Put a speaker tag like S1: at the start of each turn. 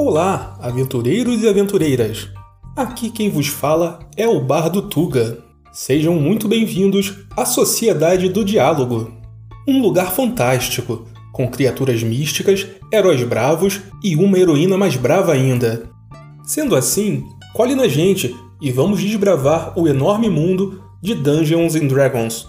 S1: Olá, aventureiros e aventureiras! Aqui quem vos fala é o Bardo Tuga. Sejam muito bem-vindos à Sociedade do Diálogo, um lugar fantástico, com criaturas místicas, heróis bravos e uma heroína mais brava ainda. Sendo assim, colhe na gente e vamos desbravar o enorme mundo de Dungeons and Dragons.